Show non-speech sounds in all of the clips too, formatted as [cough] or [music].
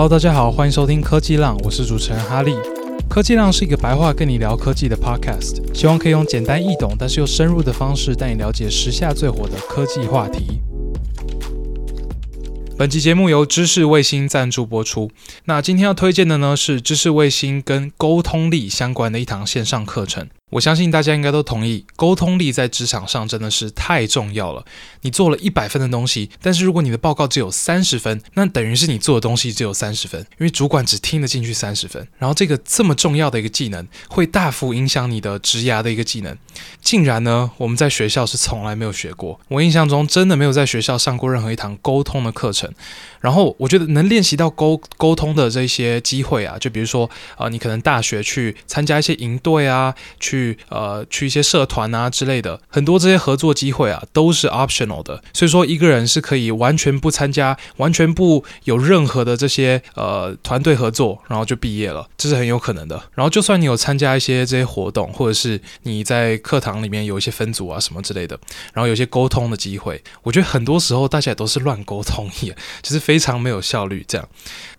Hello，大家好，欢迎收听科技浪，我是主持人哈利。科技浪是一个白话跟你聊科技的 Podcast，希望可以用简单易懂，但是又深入的方式带你了解时下最火的科技话题。本期节目由知识卫星赞助播出。那今天要推荐的呢，是知识卫星跟沟通力相关的一堂线上课程。我相信大家应该都同意，沟通力在职场上真的是太重要了。你做了一百分的东西，但是如果你的报告只有三十分，那等于是你做的东西只有三十分，因为主管只听得进去三十分。然后这个这么重要的一个技能，会大幅影响你的职涯的一个技能，竟然呢，我们在学校是从来没有学过。我印象中真的没有在学校上过任何一堂沟通的课程。然后我觉得能练习到沟沟通的这些机会啊，就比如说啊、你可能大学去参加一些营队啊，去呃去一些社团啊之类的，很多这些合作机会啊都是 optional 的。所以说一个人是可以完全不参加，完全不有任何的这些呃团队合作，然后就毕业了，这是很有可能的。然后就算你有参加一些这些活动，或者是你在课堂里面有一些分组啊什么之类的，然后有些沟通的机会，我觉得很多时候大家也都是乱沟通，也其实。非常没有效率，这样，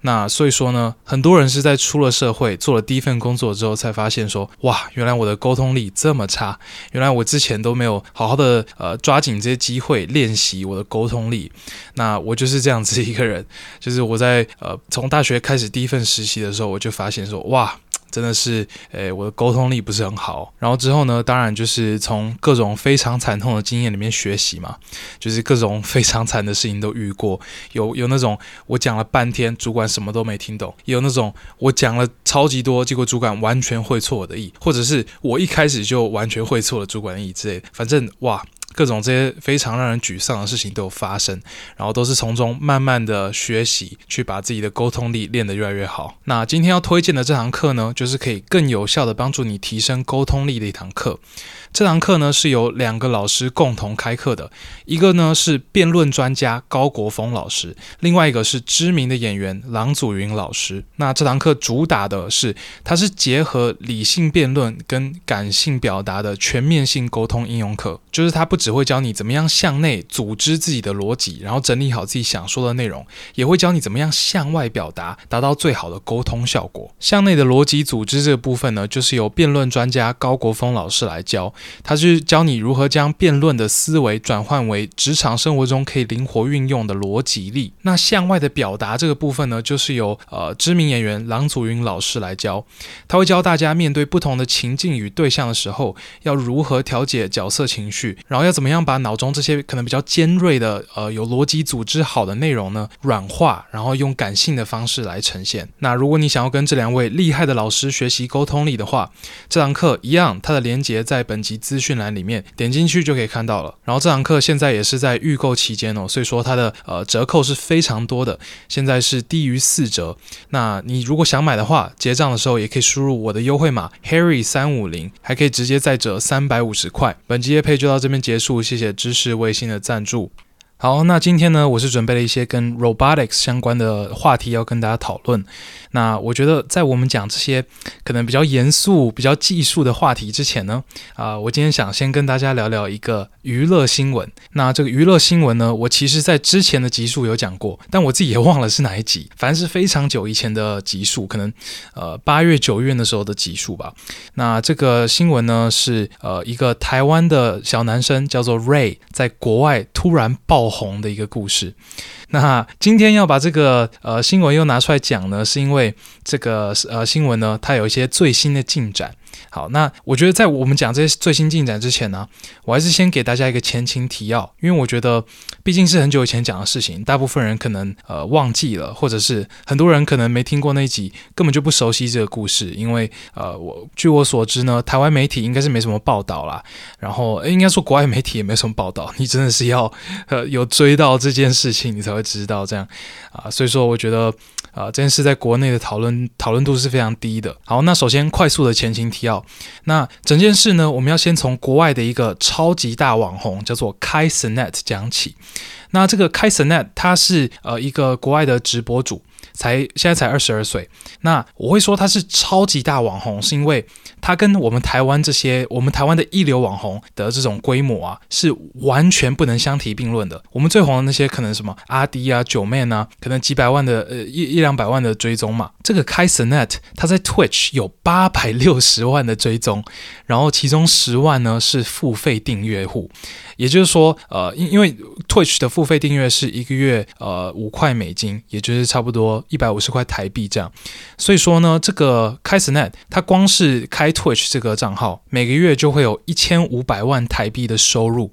那所以说呢，很多人是在出了社会，做了第一份工作之后，才发现说，哇，原来我的沟通力这么差，原来我之前都没有好好的呃抓紧这些机会练习我的沟通力，那我就是这样子一个人，就是我在呃从大学开始第一份实习的时候，我就发现说，哇。真的是，诶，我的沟通力不是很好。然后之后呢，当然就是从各种非常惨痛的经验里面学习嘛，就是各种非常惨的事情都遇过。有有那种我讲了半天，主管什么都没听懂；有那种我讲了超级多，结果主管完全会错我的意，或者是我一开始就完全会错了主管的意之类的。反正哇。各种这些非常让人沮丧的事情都有发生，然后都是从中慢慢的学习，去把自己的沟通力练得越来越好。那今天要推荐的这堂课呢，就是可以更有效的帮助你提升沟通力的一堂课。这堂课呢是由两个老师共同开课的，一个呢是辩论专家高国峰老师，另外一个是知名的演员郎祖筠老师。那这堂课主打的是，它是结合理性辩论跟感性表达的全面性沟通应用课，就是它不只会教你怎么样向内组织自己的逻辑，然后整理好自己想说的内容，也会教你怎么样向外表达，达到最好的沟通效果。向内的逻辑组织这个部分呢，就是由辩论专家高国峰老师来教。他是教你如何将辩论的思维转换为职场生活中可以灵活运用的逻辑力。那向外的表达这个部分呢，就是由呃知名演员郎祖筠老师来教。他会教大家面对不同的情境与对象的时候，要如何调节角色情绪，然后要怎么样把脑中这些可能比较尖锐的呃有逻辑组织好的内容呢软化，然后用感性的方式来呈现。那如果你想要跟这两位厉害的老师学习沟通力的话，这堂课一样，它的连接在本及资讯栏里面点进去就可以看到了。然后这堂课现在也是在预购期间哦，所以说它的呃折扣是非常多的，现在是低于四折。那你如果想买的话，结账的时候也可以输入我的优惠码 Harry 三五零，还可以直接再折三百五十块。本集的配就到这边结束，谢谢知识卫星的赞助。好，那今天呢，我是准备了一些跟 robotics 相关的话题要跟大家讨论。那我觉得，在我们讲这些可能比较严肃、比较技术的话题之前呢，啊、我今天想先跟大家聊聊一个娱乐新闻。那这个娱乐新闻呢，我其实在之前的集数有讲过，但我自己也忘了是哪一集，反正是非常久以前的集数，可能呃八月、九月的时候的集数吧。那这个新闻呢，是呃一个台湾的小男生叫做 Ray，在国外突然爆红的一个故事。那今天要把这个呃新闻又拿出来讲呢，是因为这个呃新闻呢，它有一些最新的进展。好，那我觉得在我们讲这些最新进展之前呢，我还是先给大家一个前情提要，因为我觉得毕竟是很久以前讲的事情，大部分人可能呃忘记了，或者是很多人可能没听过那一集，根本就不熟悉这个故事。因为呃，我据我所知呢，台湾媒体应该是没什么报道啦，然后应该说国外媒体也没什么报道，[laughs] 你真的是要呃有追到这件事情，你才会知道这样啊、所以说，我觉得啊、这件事在国内的讨论讨论度是非常低的。好，那首先快速的前情提要。那整件事呢，我们要先从国外的一个超级大网红叫做 kaisenet 讲起。那这个 kaisenet 他是呃一个国外的直播主。才现在才二十二岁。那我会说他是超级大网红，是因为他跟我们台湾这些我们台湾的一流网红的这种规模啊，是完全不能相提并论的。我们最红的那些可能什么阿迪啊、九妹啊，可能几百万的呃一一两百万的追踪嘛。这个 Kai Cenat 他在 Twitch 有八百六十万的追踪，然后其中十万呢是付费订阅户。也就是说，呃，因因为 Twitch 的付费订阅是一个月呃五块美金，也就是差不多一百五十块台币这样。所以说呢，这个 Kai Cenat 他光是开 Twitch 这个账号，每个月就会有一千五百万台币的收入。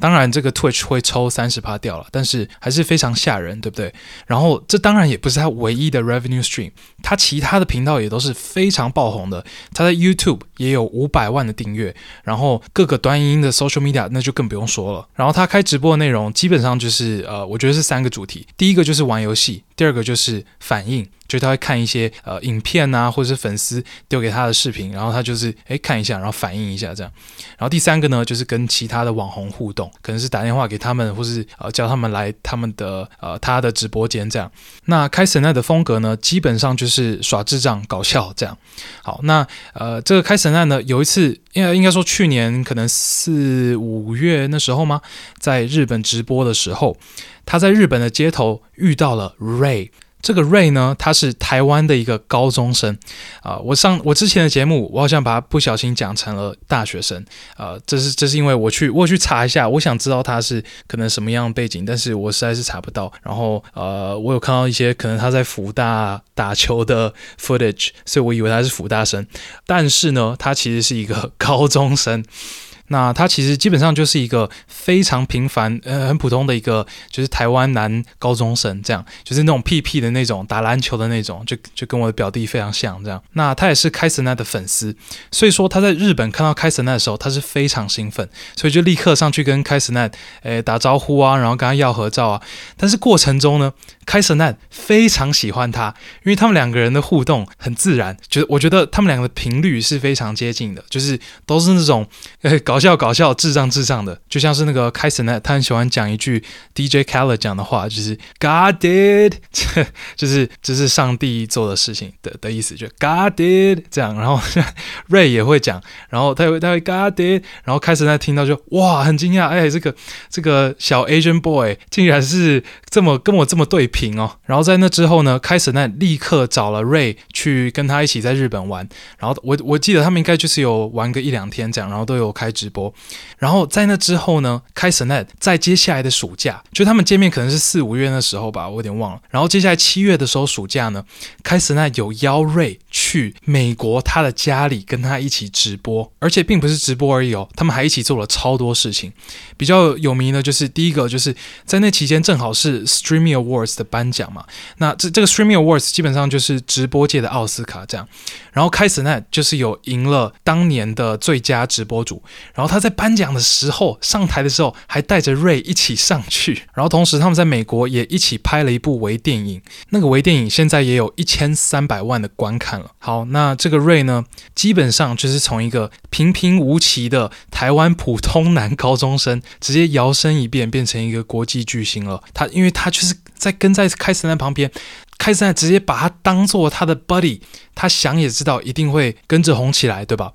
当然，这个 Twitch 会抽三十趴掉了，但是还是非常吓人，对不对？然后，这当然也不是他唯一的 revenue stream，他其他的频道也都是非常爆红的。他在 YouTube 也有五百万的订阅，然后各个端音的 social media 那就更不用说了。然后他开直播的内容基本上就是，呃，我觉得是三个主题，第一个就是玩游戏，第二个就是反应。就是他会看一些呃影片啊，或者是粉丝丢给他的视频，然后他就是诶看一下，然后反应一下这样。然后第三个呢，就是跟其他的网红互动，可能是打电话给他们，或是呃叫他们来他们的呃他的直播间这样。那开神奈的风格呢，基本上就是耍智障、搞笑这样。好，那呃这个开神奈呢，有一次应该应该说去年可能四五月那时候吗，在日本直播的时候，他在日本的街头遇到了 Ray。这个 Ray 呢，他是台湾的一个高中生啊、我上我之前的节目，我好像把他不小心讲成了大学生啊、这是这是因为我去我去查一下，我想知道他是可能什么样的背景，但是我实在是查不到。然后呃，我有看到一些可能他在辅大打球的 footage，所以我以为他是辅大生，但是呢，他其实是一个 [laughs] 高中生。那他其实基本上就是一个非常平凡、呃，很普通的一个，就是台湾男高中生，这样，就是那种屁屁的那种，打篮球的那种，就就跟我的表弟非常像，这样。那他也是开森奈的粉丝，所以说他在日本看到开森奈的时候，他是非常兴奋，所以就立刻上去跟开森奈诶打招呼啊，然后跟他要合照啊。但是过程中呢开森奈非常喜欢他，因为他们两个人的互动很自然，觉得我觉得他们两个的频率是非常接近的，就是都是那种诶搞。搞笑搞笑，智障智障的，就像是那个 Kai Cenat，他很喜欢讲一句 DJ Khaled 讲的话，就是 God did，[laughs] 就是这是上帝做的事情的的意思，就 God did 这样。然后 [laughs] Ray 也会讲，然后他会他会 God did，然后 Kai Cenat 听到就哇很惊讶，哎，这个这个小 Asian boy 竟然是这么跟我这么对频哦。然后在那之后呢，Kai Cenat 立刻找了 Ray 去跟他一起在日本玩，然后我我记得他们应该就是有玩个一两天这样，然后都有开直播，然后在那之后呢，Kai Cenat 在接下来的暑假，就他们见面可能是四五月那时候吧，我有点忘了。然后接下来七月的时候，暑假呢，Kai Cenat 有邀瑞去美国他的家里跟他一起直播，而且并不是直播而已哦，他们还一起做了超多事情。比较有名的就是第一个，就是在那期间正好是 Streamy Awards 的颁奖嘛，那这这个 Streamy Awards 基本上就是直播界的奥斯卡这样。然后 Kai Cenat 就是有赢了当年的最佳直播主。然后他在颁奖的时候上台的时候，还带着 Ray 一起上去。然后同时他们在美国也一起拍了一部微电影，那个微电影现在也有一千三百万的观看了。好，那这个 Ray 呢，基本上就是从一个平平无奇的台湾普通男高中生，直接摇身一变变成一个国际巨星了。他因为他就是在跟在 Kai Cenat 旁边。开赛直接把他当做他的 buddy，他想也知道一定会跟着红起来，对吧？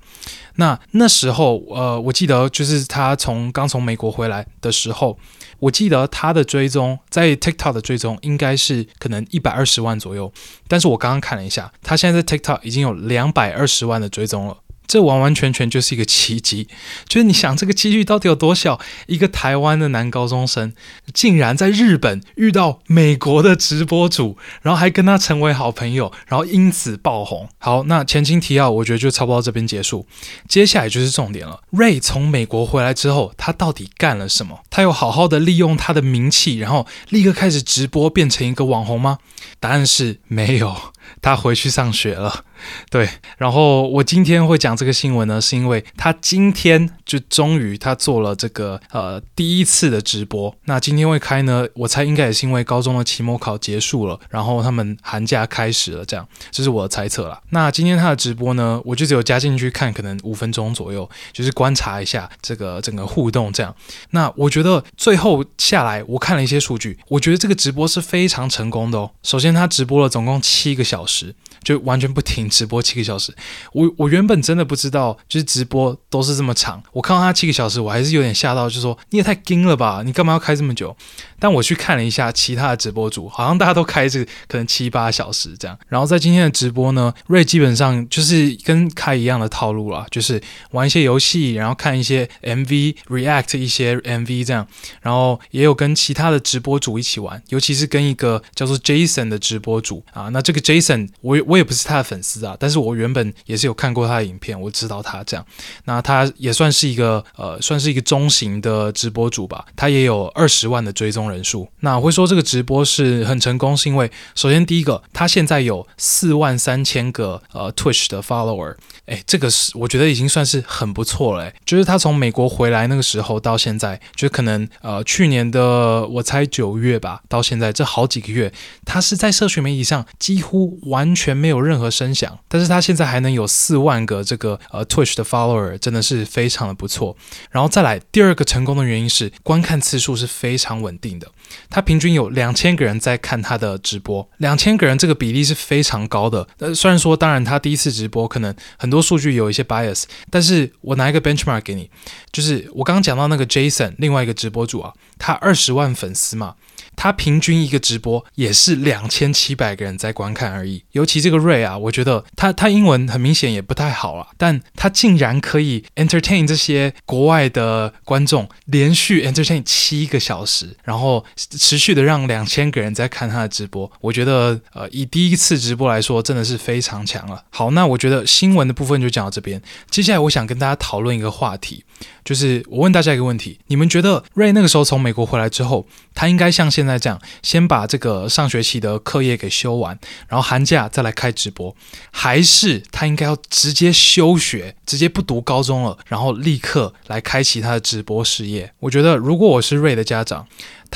那那时候，呃，我记得就是他从刚从美国回来的时候，我记得他的追踪在 TikTok 的追踪应该是可能一百二十万左右，但是我刚刚看了一下，他现在在 TikTok 已经有两百二十万的追踪了。这完完全全就是一个奇迹，就是你想这个几率到底有多小？一个台湾的男高中生竟然在日本遇到美国的直播主，然后还跟他成为好朋友，然后因此爆红。好，那前情提要，我觉得就差不多到这边结束。接下来就是重点了。Ray 从美国回来之后，他到底干了什么？他有好好的利用他的名气，然后立刻开始直播，变成一个网红吗？答案是没有。他回去上学了。对，然后我今天会讲这个新闻呢，是因为他今天就终于他做了这个呃第一次的直播。那今天会开呢，我猜应该也是因为高中的期末考结束了，然后他们寒假开始了，这样，这是我的猜测啦。那今天他的直播呢，我就只有加进去看，可能五分钟左右，就是观察一下这个整个互动这样。那我觉得最后下来，我看了一些数据，我觉得这个直播是非常成功的哦。首先，他直播了总共七个小小时。就完全不停直播七个小时，我我原本真的不知道，就是直播都是这么长。我看到他七个小时，我还是有点吓到，就说你也太惊了吧，你干嘛要开这么久？但我去看了一下其他的直播主，好像大家都开着可能七八小时这样。然后在今天的直播呢，瑞基本上就是跟开一样的套路啦，就是玩一些游戏，然后看一些 MV react 一些 MV 这样，然后也有跟其他的直播主一起玩，尤其是跟一个叫做 Jason 的直播主啊。那这个 Jason 我我也不是他的粉丝啊，但是我原本也是有看过他的影片，我知道他这样。那他也算是一个呃，算是一个中型的直播主吧，他也有二十万的追踪人。人数，那我会说这个直播是很成功，是因为首先第一个，他现在有四万三千个呃 Twitch 的 follower，哎，这个是我觉得已经算是很不错了，就是他从美国回来那个时候到现在，就可能呃去年的我猜九月吧，到现在这好几个月，他是在社群媒体上几乎完全没有任何声响，但是他现在还能有四万个这个呃 Twitch 的 follower，真的是非常的不错。然后再来第二个成功的原因是观看次数是非常稳定的。他平均有两千个人在看他的直播，两千个人这个比例是非常高的。呃，虽然说，当然他第一次直播可能很多数据有一些 bias，但是我拿一个 benchmark 给你，就是我刚刚讲到那个 Jason，另外一个直播主啊，他二十万粉丝嘛。他平均一个直播也是两千七百个人在观看而已。尤其这个 Ray 啊，我觉得他他英文很明显也不太好了，但他竟然可以 entertain 这些国外的观众，连续 entertain 七个小时，然后持续的让两千个人在看他的直播。我觉得呃，以第一次直播来说，真的是非常强了。好，那我觉得新闻的部分就讲到这边。接下来我想跟大家讨论一个话题。就是我问大家一个问题：你们觉得瑞那个时候从美国回来之后，他应该像现在这样，先把这个上学期的课业给修完，然后寒假再来开直播，还是他应该要直接休学，直接不读高中了，然后立刻来开启他的直播事业？我觉得，如果我是瑞的家长，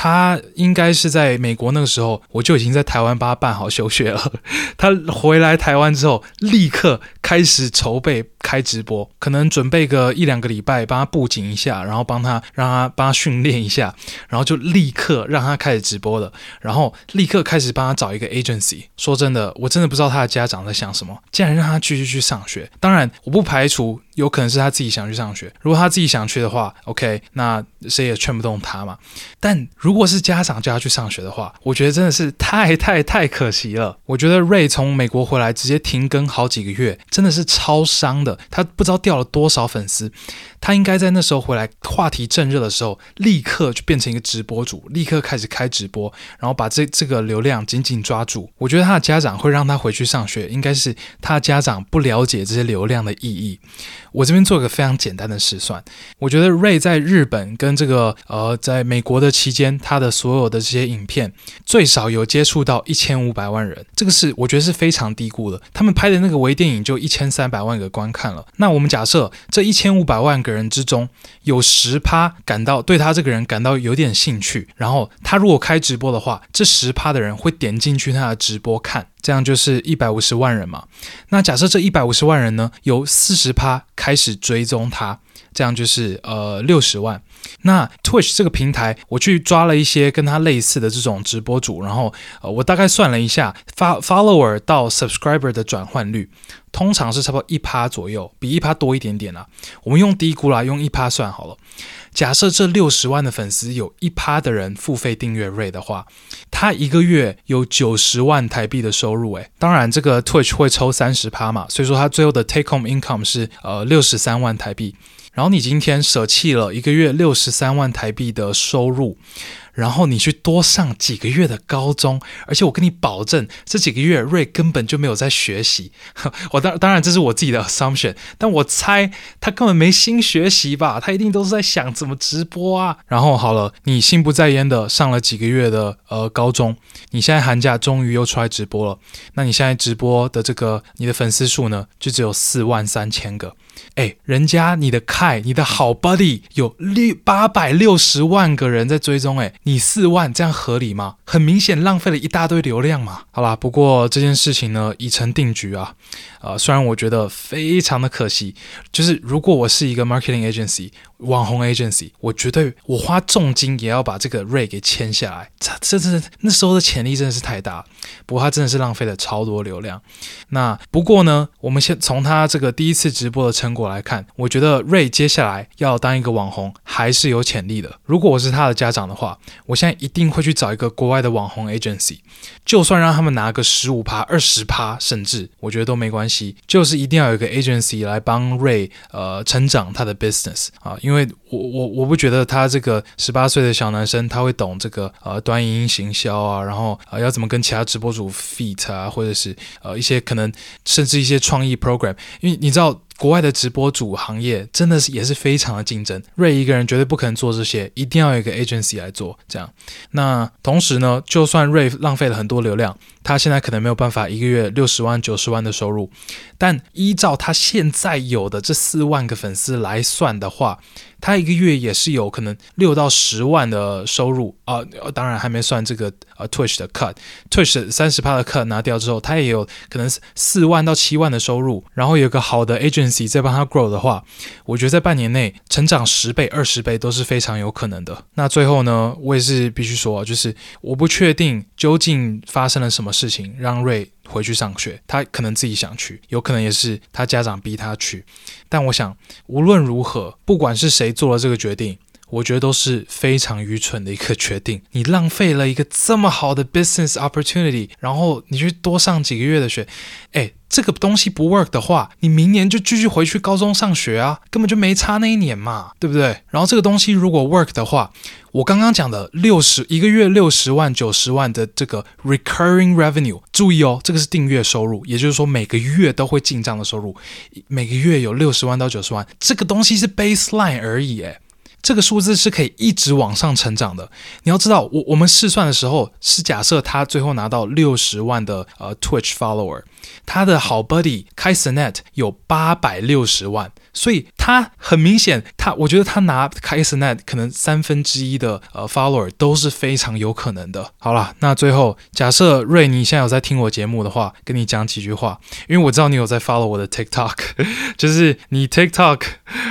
他应该是在美国那个时候，我就已经在台湾帮他办好休学了。[laughs] 他回来台湾之后，立刻开始筹备开直播，可能准备个一两个礼拜，帮他布景一下，然后帮他让他帮他训练一下，然后就立刻让他开始直播了，然后立刻开始帮他找一个 agency。说真的，我真的不知道他的家长在想什么，竟然让他继续去上学。当然，我不排除。有可能是他自己想去上学，如果他自己想去的话，OK，那谁也劝不动他嘛。但如果是家长叫他去上学的话，我觉得真的是太太太可惜了。我觉得瑞从美国回来直接停更好几个月，真的是超伤的。他不知道掉了多少粉丝。他应该在那时候回来，话题正热的时候，立刻就变成一个直播主，立刻开始开直播，然后把这这个流量紧紧抓住。我觉得他的家长会让他回去上学，应该是他家长不了解这些流量的意义。我这边做一个非常简单的试算，我觉得 Ray 在日本跟这个呃在美国的期间，他的所有的这些影片最少有接触到一千五百万人，这个是我觉得是非常低估的。他们拍的那个微电影就一千三百万个观看了，那我们假设这一千五百万个人之中有十趴感到对他这个人感到有点兴趣，然后他如果开直播的话，这十趴的人会点进去他的直播看。这样就是一百五十万人嘛。那假设这一百五十万人呢，有四十趴开始追踪他，这样就是呃六十万。那 Twitch 这个平台，我去抓了一些跟他类似的这种直播主，然后呃我大概算了一下发，follower 到 subscriber 的转换率，通常是差不多一趴左右，比一趴多一点点啦。我们用低估啦，用一趴算好了。假设这六十万的粉丝有一趴的人付费订阅 Ray 的话，他一个月有九十万台币的收入。诶，当然这个 Twitch 会抽三十趴嘛，所以说他最后的 take home income 是呃六十三万台币。然后你今天舍弃了一个月六十三万台币的收入。然后你去多上几个月的高中，而且我跟你保证，这几个月瑞根本就没有在学习。[laughs] 我当当然这是我自己的 assumption，但我猜他根本没心学习吧？他一定都是在想怎么直播啊。然后好了，你心不在焉的上了几个月的呃高中，你现在寒假终于又出来直播了。那你现在直播的这个你的粉丝数呢，就只有四万三千个。哎，人家你的 K，你的好 buddy 有六八百六十万个人在追踪，哎，你四万这样合理吗？很明显浪费了一大堆流量嘛。好啦，不过这件事情呢已成定局啊。呃，虽然我觉得非常的可惜，就是如果我是一个 marketing agency、网红 agency，我绝对我花重金也要把这个 Ray 给签下来。这这这那时候的潜力真的是太大，不过他真的是浪费了超多流量。那不过呢，我们先从他这个第一次直播的成果来看，我觉得 Ray 接下来要当一个网红还是有潜力的。如果我是他的家长的话，我现在一定会去找一个国外的网红 agency，就算让他们拿个十五趴、二十趴，甚至我觉得都没关系，就是一定要有一个 agency 来帮 Ray 呃成长他的 business 啊，因为我我我不觉得他这个十八岁的小男生他会懂这个呃短影音行销啊，然后呃要怎么跟其他直播主 fit 啊，或者是呃一些可能甚至一些创意 program，因为你知道。国外的直播主行业真的是也是非常的竞争瑞一个人绝对不可能做这些，一定要有一个 agency 来做。这样，那同时呢，就算瑞浪费了很多流量，他现在可能没有办法一个月六十万、九十万的收入，但依照他现在有的这四万个粉丝来算的话，他一个月也是有可能六到十万的收入啊，当然还没算这个呃 Twitch 的 cut，Twitch 三十趴的 cut 拿掉之后，他也有可能四万到七万的收入，然后有个好的 agency 在帮他 grow 的话，我觉得在半年内成长十倍、二十倍都是非常有可能的。那最后呢，我也是必须说，就是我不确定究竟发生了什么事情让瑞。回去上学，他可能自己想去，有可能也是他家长逼他去。但我想，无论如何，不管是谁做了这个决定，我觉得都是非常愚蠢的一个决定。你浪费了一个这么好的 business opportunity，然后你去多上几个月的学，诶，这个东西不 work 的话，你明年就继续回去高中上学啊，根本就没差那一年嘛，对不对？然后这个东西如果 work 的话，我刚刚讲的六十一个月六十万九十万的这个 recurring revenue，注意哦，这个是订阅收入，也就是说每个月都会进账的收入，每个月有六十万到九十万，这个东西是 baseline 而已，诶。这个数字是可以一直往上成长的。你要知道，我我们试算的时候是假设他最后拿到六十万的呃 Twitch follower，他的好 buddy Kaizenet 有八百六十万。所以他很明显，他我觉得他拿 Kai Cenat 可能三分之一的呃 follower 都是非常有可能的。好了，那最后假设 Ray 你现在有在听我节目的话，跟你讲几句话，因为我知道你有在 follow 我的 TikTok，[laughs] 就是你 TikTok，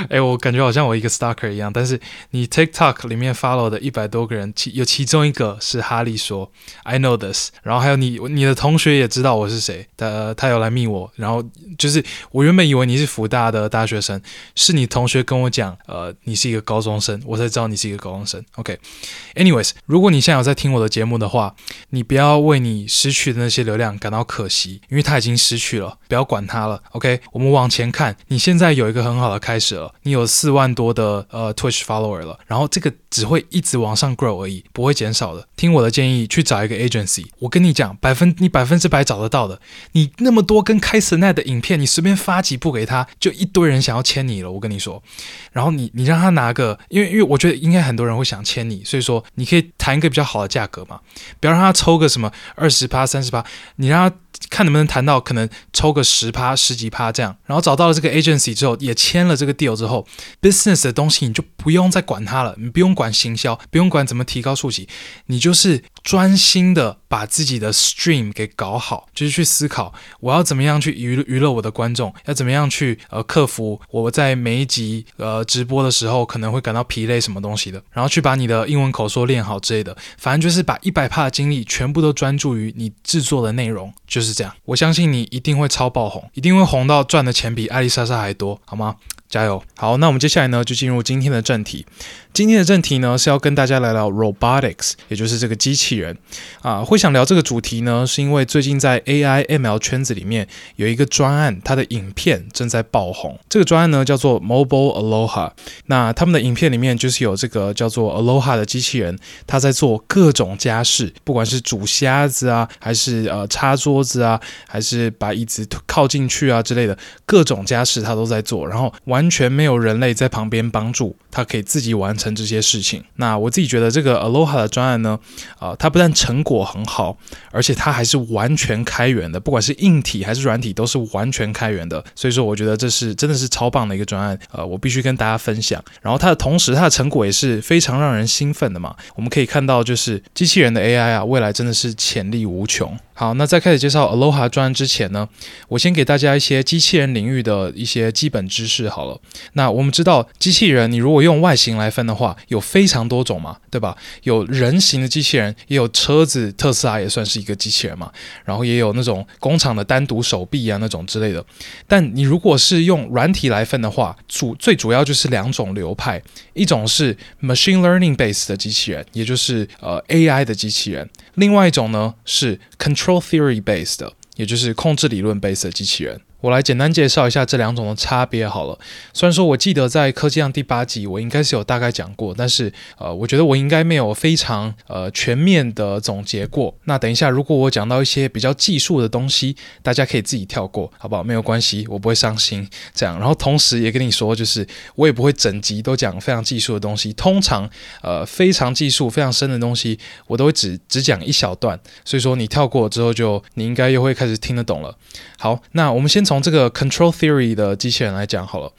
哎，我感觉好像我一个 stalker 一样，但是你 TikTok 里面 follow 的一百多个人，其有其中一个是哈利说 I know this，然后还有你你的同学也知道我是谁，他他有来密我，然后就是我原本以为你是福大的大学生。是你同学跟我讲，呃，你是一个高中生，我才知道你是一个高中生。OK，anyways，、如果你现在有在听我的节目的话，你不要为你失去的那些流量感到可惜，因为它已经失去了，不要管它了。OK，我们往前看，你现在有一个很好的开始了，你有四万多的呃 Twitch follower 了，然后这个只会一直往上 grow 而已，不会减少的。听我的建议，去找一个 agency，我跟你讲，百分你百分之百找得到的。你那么多跟开丝奈的影片，你随便发几部给他，就一堆人想要。签你了，我跟你说，然后你你让他拿个，因为因为我觉得应该很多人会想签你，所以说你可以谈一个比较好的价格嘛，不要让他抽个什么二十八、三十八，你让他。看能不能谈到可能抽个十趴、十几趴这样，然后找到了这个 agency 之后，也签了这个 deal 之后，business 的东西你就不用再管它了，你不用管行销，不用管怎么提高数级，你就是专心的把自己的 stream 给搞好，就是去思考我要怎么样去娱娱乐我的观众，要怎么样去呃克服我在每一集呃直播的时候可能会感到疲累什么东西的，然后去把你的英文口说练好之类的，反正就是把一百帕的精力全部都专注于你制作的内容，就。是这样，我相信你一定会超爆红，一定会红到赚的钱比艾丽莎莎还多，好吗？加油！好，那我们接下来呢，就进入今天的正题。今天的正题呢，是要跟大家聊聊 robotics，也就是这个机器人啊。会想聊这个主题呢，是因为最近在 AI ML 圈子里面有一个专案，它的影片正在爆红。这个专案呢叫做 Mobile Aloha。那他们的影片里面就是有这个叫做 Aloha 的机器人，它在做各种家事，不管是煮虾子啊，还是呃擦桌子啊，还是把椅子靠进去啊之类的各种家事，它都在做，然后完完全没有人类在旁边帮助，它可以自己完成。这些事情，那我自己觉得这个 Aloha 的专案呢，啊、它不但成果很好，而且它还是完全开源的，不管是硬体还是软体都是完全开源的。所以说，我觉得这是真的是超棒的一个专案，呃，我必须跟大家分享。然后它的同时，它的成果也是非常让人兴奋的嘛。我们可以看到，就是机器人的 AI 啊，未来真的是潜力无穷。好，那在开始介绍 Aloha 专案之前呢，我先给大家一些机器人领域的一些基本知识好了。那我们知道，机器人你如果用外形来分的话，有非常多种嘛，对吧？有人形的机器人，也有车子，特斯拉也算是一个机器人嘛。然后也有那种工厂的单独手臂啊那种之类的。但你如果是用软体来分的话，主最主要就是两种流派，一种是 machine learning based 的机器人，也就是呃 AI 的机器人。另外一种呢是 control theory based 的，也就是控制理论 based 的机器人。我来简单介绍一下这两种的差别好了。虽然说我记得在科技量第八集我应该是有大概讲过，但是呃，我觉得我应该没有非常呃全面的总结过。那等一下，如果我讲到一些比较技术的东西，大家可以自己跳过，好不好？没有关系，我不会伤心。这样，然后同时也跟你说，就是我也不会整集都讲非常技术的东西。通常呃非常技术、非常深的东西，我都会只只讲一小段。所以说你跳过之后，就你应该又会开始听得懂了。好，那我们先。从这个 control theory 的机器人来讲好了，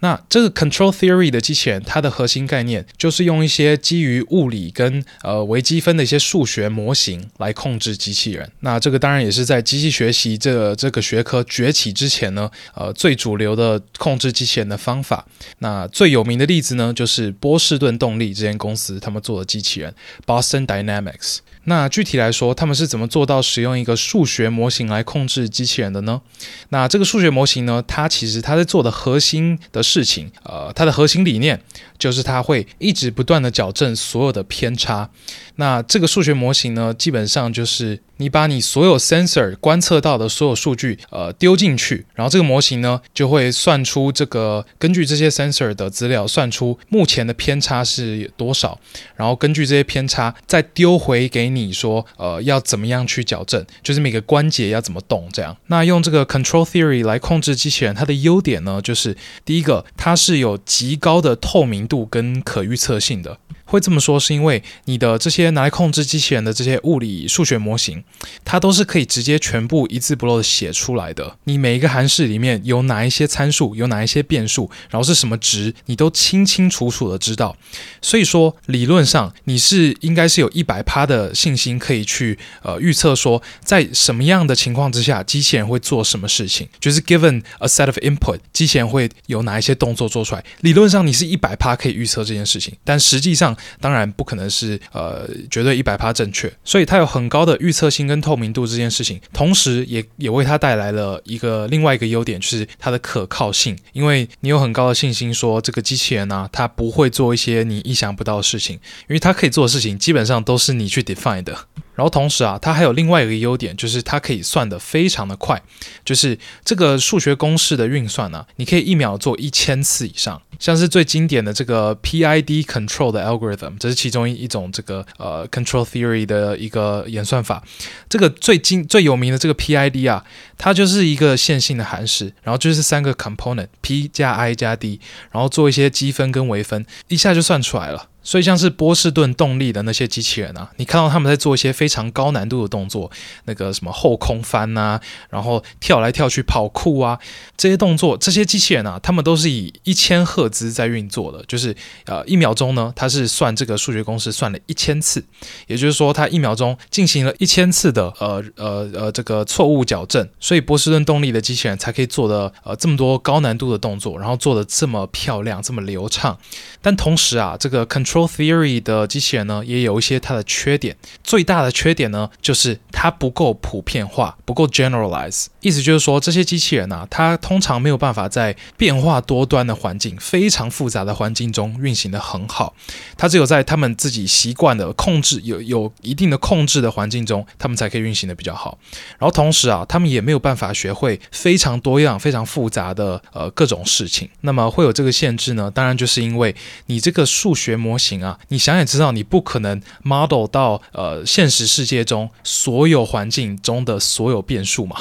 那这个 control theory 的机器人，它的核心概念就是用一些基于物理跟呃微积分的一些数学模型来控制机器人。那这个当然也是在机器学习这个、这个学科崛起之前呢，呃最主流的控制机器人的方法。那最有名的例子呢，就是波士顿动力这间公司他们做的机器人 Boston Dynamics。那具体来说，他们是怎么做到使用一个数学模型来控制机器人的呢？那这个数学模型呢，它其实它在做的核心的事情，呃，它的核心理念就是它会一直不断的矫正所有的偏差。那这个数学模型呢，基本上就是你把你所有 sensor 观测到的所有数据，呃，丢进去，然后这个模型呢就会算出这个根据这些 sensor 的资料算出目前的偏差是多少，然后根据这些偏差再丢回给你你说，呃，要怎么样去矫正，就是每个关节要怎么动这样。那用这个 control theory 来控制机器人，它的优点呢，就是第一个，它是有极高的透明度跟可预测性的。会这么说，是因为你的这些拿来控制机器人的这些物理数学模型，它都是可以直接全部一字不漏的写出来的。你每一个函式里面有哪一些参数，有哪一些变数，然后是什么值，你都清清楚楚的知道。所以说，理论上你是应该是有一百趴的信心可以去呃预测说，在什么样的情况之下，机器人会做什么事情，就是 given a set of input，机器人会有哪一些动作做出来。理论上你是一百趴可以预测这件事情，但实际上。当然不可能是呃绝对一百趴正确，所以它有很高的预测性跟透明度这件事情，同时也也为它带来了一个另外一个优点，就是它的可靠性，因为你有很高的信心说这个机器人啊，它不会做一些你意想不到的事情，因为它可以做的事情基本上都是你去 define 的。然后同时啊，它还有另外一个优点，就是它可以算得非常的快，就是这个数学公式的运算呢、啊，你可以一秒做一千次以上。像是最经典的这个 PID control 的 algorithm，这是其中一一种这个呃 control theory 的一个演算法。这个最经最有名的这个 PID 啊，它就是一个线性的函式，然后就是三个 component P 加 I 加 D，然后做一些积分跟微分，一下就算出来了。所以像是波士顿动力的那些机器人啊，你看到他们在做一些非常高难度的动作，那个什么后空翻啊，然后跳来跳去跑酷啊，这些动作，这些机器人啊，他们都是以一千赫兹在运作的，就是呃一秒钟呢，它是算这个数学公式算了一千次，也就是说它一秒钟进行了一千次的呃呃呃这个错误矫正，所以波士顿动力的机器人才可以做的呃这么多高难度的动作，然后做的这么漂亮，这么流畅。但同时啊，这个 control Pro Theory 的机器人呢，也有一些它的缺点。最大的缺点呢，就是它不够普遍化，不够 generalize。意思就是说，这些机器人啊，它通常没有办法在变化多端的环境、非常复杂的环境中运行得很好。它只有在他们自己习惯的控制有有一定的控制的环境中，他们才可以运行得比较好。然后同时啊，他们也没有办法学会非常多样、非常复杂的呃各种事情。那么会有这个限制呢？当然就是因为你这个数学模型啊，你想也知道，你不可能 model 到呃现实世界中所有环境中的所有变数嘛。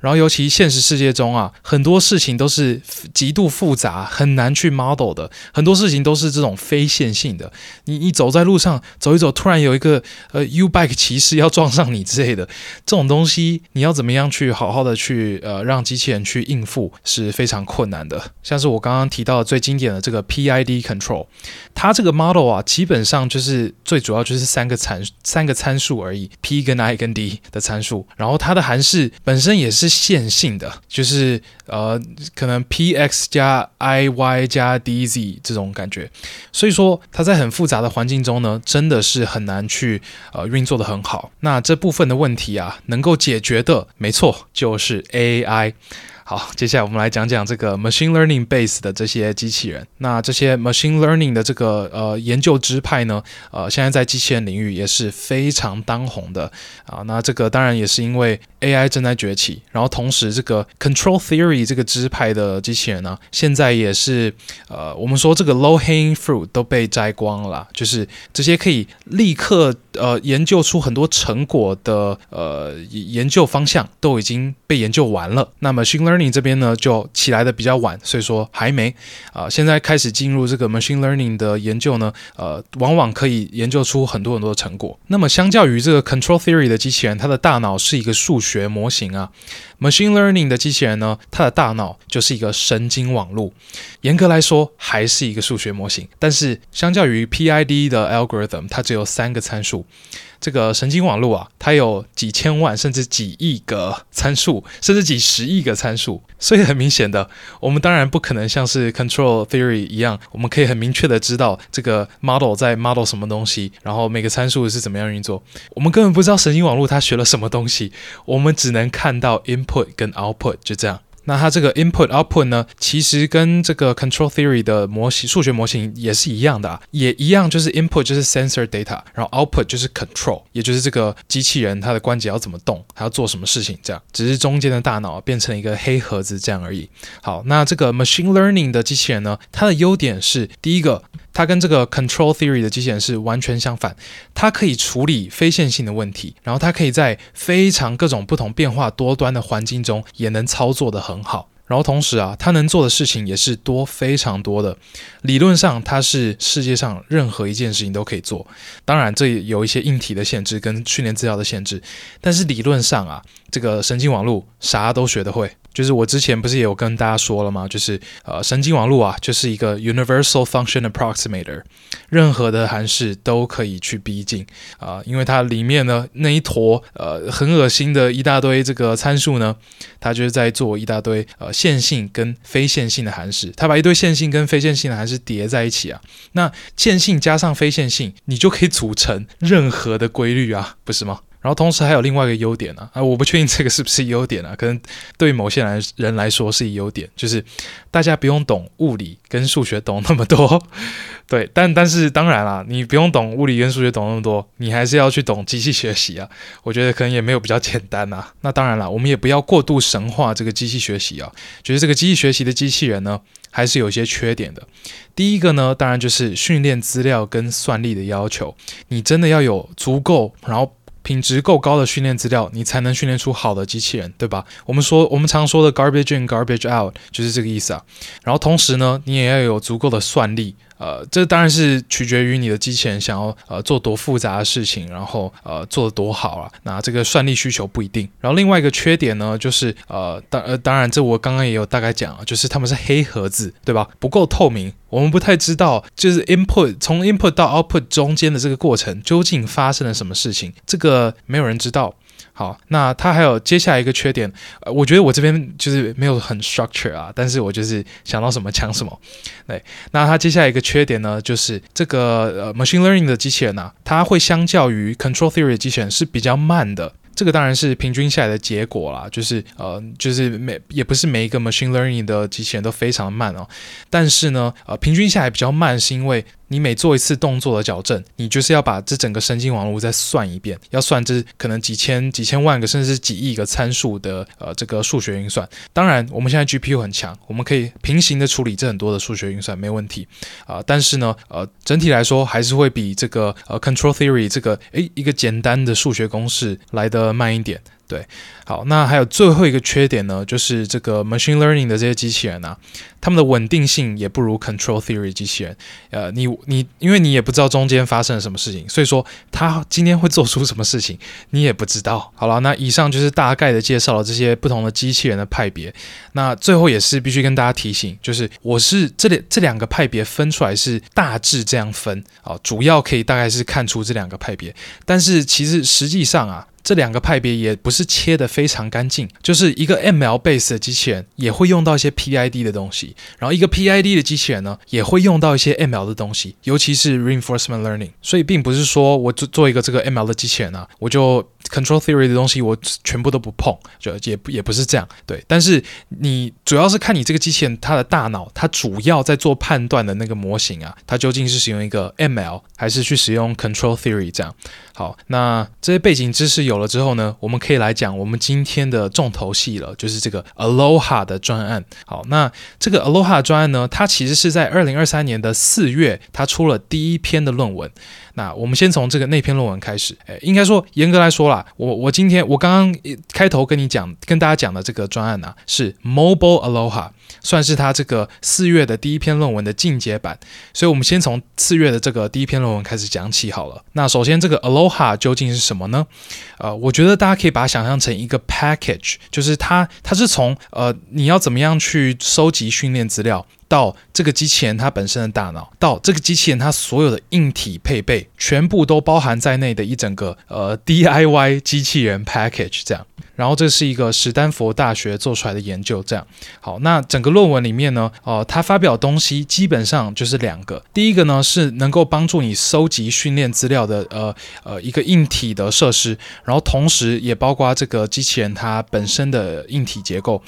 然后尤其现实世界中啊，很多事情都是极度复杂，很难去 model 的。很多事情都是这种非线性的。你你走在路上走一走，突然有一个呃 U-bike 骑士要撞上你之类的，这种东西你要怎么样去好好的去呃让机器人去应付是非常困难的。像是我刚刚提到的最经典的这个 PID control，它这个 model 啊，基本上就是最主要就是三个参三个参数而已，P 跟 I 跟 D 的参数，然后它的函式本身也是线性的，就是呃可能 PX 加 IY 加 DZ 这种感觉，所以说它在很复杂的环境中呢，真的是很难去呃运作得很好。那这部分的问题啊，能够解决的，没错，就是 AI。好，接下来我们来讲讲这个 machine learning base 的这些机器人。那这些 machine learning 的这个呃研究支派呢，呃，现在在机器人领域也是非常当红的啊。那这个当然也是因为 AI 正在崛起，然后同时这个 control theory 这个支派的机器人呢，现在也是呃，我们说这个 low hanging fruit 都被摘光了，就是这些可以立刻呃研究出很多成果的呃研究方向都已经被研究完了。那么 machine learning 你这边呢就起来的比较晚，所以说还没啊、呃。现在开始进入这个 machine learning 的研究呢，呃，往往可以研究出很多很多的成果。那么相较于这个 control theory 的机器人，它的大脑是一个数学模型啊。Machine learning 的机器人呢，它的大脑就是一个神经网络。严格来说，还是一个数学模型，但是相较于 PID 的 algorithm，它只有三个参数。这个神经网络啊，它有几千万甚至几亿个参数，甚至几十亿个参数。所以很明显的，我们当然不可能像是 control theory 一样，我们可以很明确的知道这个 model 在 model 什么东西，然后每个参数是怎么样运作。我们根本不知道神经网络它学了什么东西，我们只能看到 input Input 跟 output，就这样。那它这个 input output 呢，其实跟这个 control theory 的模型数学模型也是一样的啊，也一样，就是 input 就是 sensor data，然后 output 就是 control，也就是这个机器人它的关节要怎么动，还要做什么事情，这样，只是中间的大脑变成一个黑盒子这样而已。好，那这个 machine learning 的机器人呢，它的优点是第一个。它跟这个 control theory 的机器人是完全相反，它可以处理非线性的问题，然后它可以在非常各种不同变化多端的环境中也能操作得很好，然后同时啊，它能做的事情也是多非常多的，理论上它是世界上任何一件事情都可以做，当然这有一些硬体的限制跟训练资料的限制，但是理论上啊，这个神经网络啥都学得会。就是我之前不是也有跟大家说了吗？就是呃，神经网络啊，就是一个 universal function approximator，任何的函式都可以去逼近啊，因为它里面呢那一坨呃很恶心的一大堆这个参数呢，它就是在做一大堆呃线性跟非线性的函式，它把一堆线性跟非线性的函式叠在一起啊，那线性加上非线性，你就可以组成任何的规律啊，不是吗？然后同时还有另外一个优点呢，啊，我不确定这个是不是优点啊，[laughs] 可能对某些人人来说是优点，就是大家不用懂物理跟数学懂那么多，[laughs] 对，但但是当然啦，你不用懂物理跟数学懂那么多，你还是要去懂机器学习啊，我觉得可能也没有比较简单呐。那当然啦，我们也不要过度神化这个机器学习啊，觉得这个机器学习的机器人呢，还是有一些缺点的。第一个呢，当然就是训练资料跟算力的要求，你真的要有足够，然后。品质够高的训练资料，你才能训练出好的机器人，对吧？我们说，我们常说的 garbage in, garbage out 就是这个意思啊。然后同时呢，你也要有足够的算力。呃，这当然是取决于你的机器人想要呃做多复杂的事情，然后呃做得多好啊。那这个算力需求不一定。然后另外一个缺点呢，就是呃当呃当然这我刚刚也有大概讲啊，就是他们是黑盒子，对吧？不够透明，我们不太知道就是 input 从 input 到 output 中间的这个过程究竟发生了什么事情，这个没有人知道。好，那它还有接下来一个缺点，呃，我觉得我这边就是没有很 structure 啊，但是我就是想到什么讲什么。对，那它接下来一个缺点呢，就是这个呃 machine learning 的机器人啊，它会相较于 control theory 的机器人是比较慢的。这个当然是平均下来的结果啦，就是呃，就是每也不是每一个 machine learning 的机器人都非常慢哦，但是呢，呃，平均下来比较慢，是因为你每做一次动作的矫正，你就是要把这整个神经网络再算一遍，要算这可能几千几千万个甚至是几亿个参数的呃这个数学运算。当然，我们现在 GPU 很强，我们可以平行的处理这很多的数学运算，没问题啊，但是呢，呃，整体来说还是会比这个呃 control theory 这个诶一个简单的数学公式来得慢一点。对，好，那还有最后一个缺点呢，就是这个 machine learning 的这些机器人啊，它们的稳定性也不如 control theory 机器人。呃，你你因为你也不知道中间发生了什么事情，所以说它今天会做出什么事情，你也不知道。好了，那以上就是大概的介绍了这些不同的机器人的派别。那最后也是必须跟大家提醒，就是我是这里这两个派别分出来是大致这样分啊，主要可以大概是看出这两个派别，但是其实实际上啊。这两个派别也不是切得非常干净，就是一个 ML base 的机器人也会用到一些 PID 的东西，然后一个 PID 的机器人呢也会用到一些 ML 的东西，尤其是 reinforcement learning。所以并不是说我做做一个这个 ML 的机器人啊，我就 control theory 的东西我全部都不碰，就也也不是这样。对，但是你主要是看你这个机器人它的大脑，它主要在做判断的那个模型啊，它究竟是使用一个 ML 还是去使用 control theory 这样。好，那这些背景知识有有了之后呢，我们可以来讲我们今天的重头戏了，就是这个 Aloha 的专案。好，那这个 Aloha 专案呢，它其实是在二零二三年的四月，它出了第一篇的论文。那我们先从这个那篇论文开始。诶，应该说严格来说啦，我我今天我刚刚开头跟你讲，跟大家讲的这个专案呢、是 Mobile Aloha，算是他这个四月的第一篇论文的进阶版。所以，我们先从四月的这个第一篇论文开始讲起好了。那首先，这个 Aloha 究竟是什么呢？呃，我觉得大家可以把它想象成一个 package，就是它它是从呃你要怎么样去收集训练资料。到这个机器人它本身的大脑，到这个机器人它所有的硬体配备，全部都包含在内的一整个呃 DIY 机器人 package 这样。然后这是一个史丹佛大学做出来的研究，这样。好，那整个论文里面呢，呃，它发表的东西基本上就是两个。第一个呢是能够帮助你收集训练资料的呃呃一个硬体的设施，然后同时也包括这个机器人它本身的硬体结构。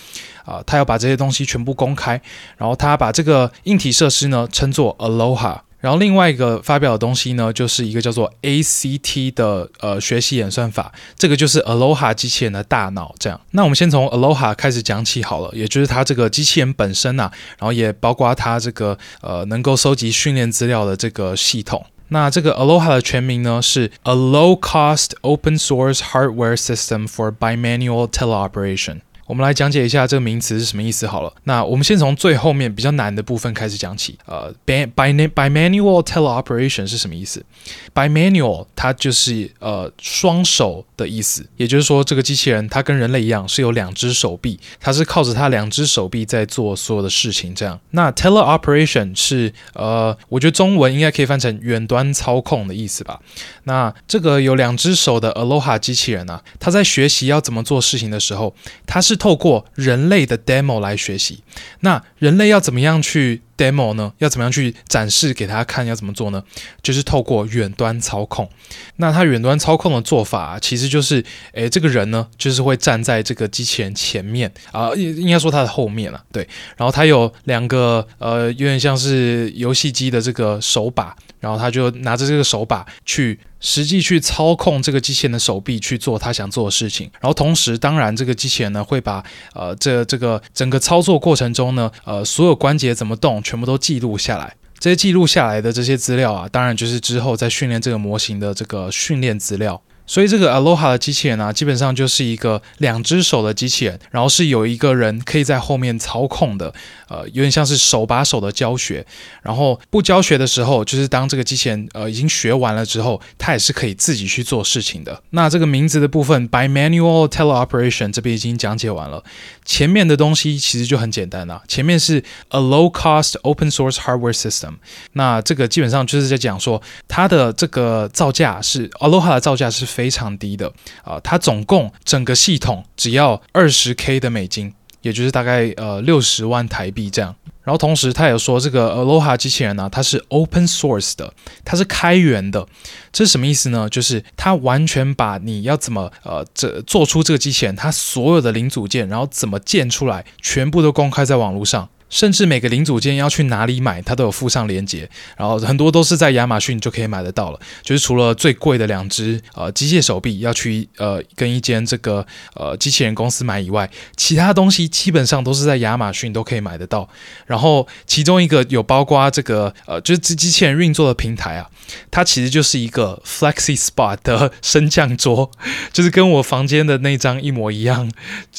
啊，他要把这些东西全部公开，然后他把这个硬体设施呢称作 Aloha，然后另外一个发表的东西呢，就是一个叫做 ACT 的呃学习演算法，这个就是 Aloha 机器人的大脑。这样，那我们先从 Aloha 开始讲起好了，也就是它这个机器人本身、啊，然后也包括它这个呃能够收集训练资料的这个系统。那这个 Aloha 的全名呢是 A Low Cost Open Source Hardware System for Bimanual Teleoperation。我们来讲解一下这个名词是什么意思好了。那我们先从最后面比较难的部分开始讲起。呃，bimanual teleoperation 是什么意思？bimanual 它就是呃双手的意思，也就是说这个机器人它跟人类一样是有两只手臂，它是靠着它两只手臂在做所有的事情。这样，那 teleoperation 是呃，我觉得中文应该可以翻成远端操控的意思吧。那这个有两只手的 Aloha 机器人啊，它在学习要怎么做事情的时候，它是透过人类的 demo 来学习，那人类要怎么样去 demo 呢？要怎么样去展示给他看？要怎么做呢？就是透过远端操控。那他远端操控的做法，其实就是，诶，这个人呢，就是会站在这个机器人前面啊，应应该说他的后面了，对。然后他有两个，呃，有点像是游戏机的这个手把。然后他就拿着这个手把去实际去操控这个机器人的手臂去做他想做的事情。然后同时，当然这个机器人呢会把呃这这个整个操作过程中呢呃所有关节怎么动全部都记录下来。这些记录下来的这些资料啊，当然就是之后在训练这个模型的这个训练资料。所以这个 Aloha 的机器人啊，基本上就是一个两只手的机器人，然后是有一个人可以在后面操控的，呃，有点像是手把手的教学。然后不教学的时候，就是当这个机器人呃已经学完了之后，它也是可以自己去做事情的。那这个名字的部分，Bimanual Teleoperation 这边已经讲解完了。前面的东西其实就很简单了，前面是 A Low Cost Open Source Hardware System，那这个基本上就是在讲说它的这个造价是 Aloha 的造价是。非常低的啊、它总共整个系统只要二十 K 的美金，也就是大概呃六十万台币这样。然后同时，他也说这个 Aloha 机器人呢、它是 open source 的，它是开源的。这是什么意思呢？就是它完全把你要怎么呃这做出这个机器人，它所有的零组件，然后怎么建出来，全部都公开在网络上。甚至每个零组件要去哪里买，它都有附上链接，然后很多都是在亚马逊就可以买得到了。就是除了最贵的两只呃机械手臂要去呃跟一间这个呃机器人公司买以外，其他东西基本上都是在亚马逊都可以买得到。然后其中一个有包括这个呃就是机机器人运作的平台啊，它其实就是一个 Flexi Spot 的升降桌，就是跟我房间的那张一模一样，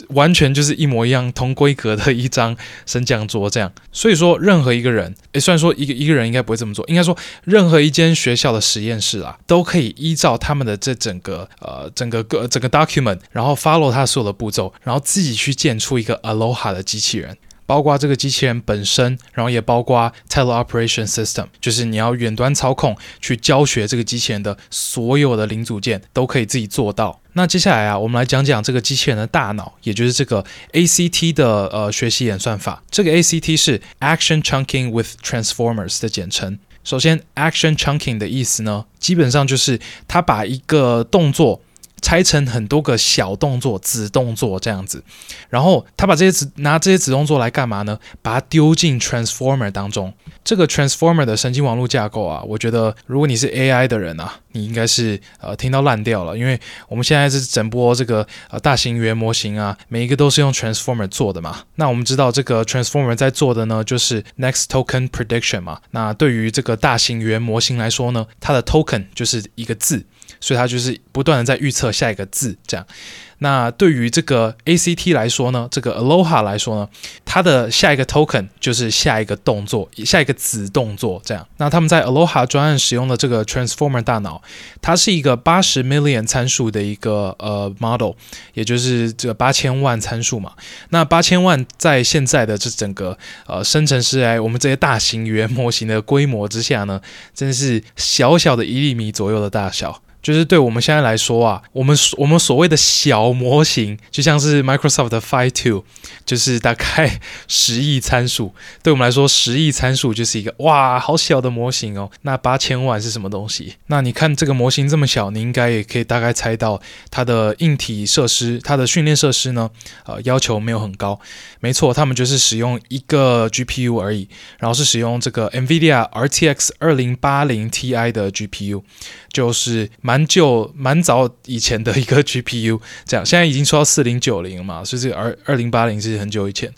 完全就是一模一样同规格的一张升降桌。这样，所以说任何一个人，诶，虽然说一个一个人应该不会这么做，应该说任何一间学校的实验室啊，都可以依照他们的这整个呃整个个整个 document，然后 follow 他所有的步骤，然后自己去建出一个 Aloha 的机器人。包括这个机器人本身，然后也包括 Teleoperation System，就是你要远端操控去教学这个机器人的所有的零组件都可以自己做到。那接下来啊，我们来讲讲这个机器人的大脑，也就是这个 ACT 的呃学习演算法。这个 ACT 是 Action Chunking with Transformers 的简称。首先，Action Chunking 的意思呢，基本上就是它把一个动作。拆成很多个小动作、子动作这样子，然后他把这些子拿这些子动作来干嘛呢？把它丢进 Transformer 当中。这个 Transformer 的神经网络架构啊，我觉得如果你是 AI 的人啊，你应该是呃听到烂掉了，因为我们现在是整波这个呃大型语言模型啊，每一个都是用 Transformer 做的嘛。那我们知道这个 Transformer 在做的呢，就是 Next Token Prediction 嘛。那对于这个大型语言模型来说呢，它的 Token 就是一个字。所以它就是不断的在预测下一个字，这样。那对于这个 ACT 来说呢，这个 Aloha 来说呢，它的下一个 token 就是下一个动作，下一个子动作这样。那他们在 Aloha 专案使用的这个 Transformer 大脑，它是一个八十 million 参数的一个呃 model，也就是这八千万参数嘛。那八千万在现在的这整个呃生成式 AI，我们这些大型语言模型的规模之下呢，真是小小的一粒米左右的大小。就是对我们现在来说啊，我们我们所谓的小模型，就像是 Microsoft 的 Phi 2，就是大概十亿参数。对我们来说，十亿参数就是一个哇，好小的模型哦。那八千万是什么东西？那你看这个模型这么小，你应该也可以大概猜到它的硬体设施、它的训练设施呢，呃，要求没有很高。没错，他们就是使用一个 GPU 而已，然后是使用这个 NVIDIA RTX 二零八零 Ti 的 GPU。就是蛮蛮旧、蛮早以前的一个 GPU，这样现在已经出到四零九零了嘛，所以这个二二零八零是很久以前。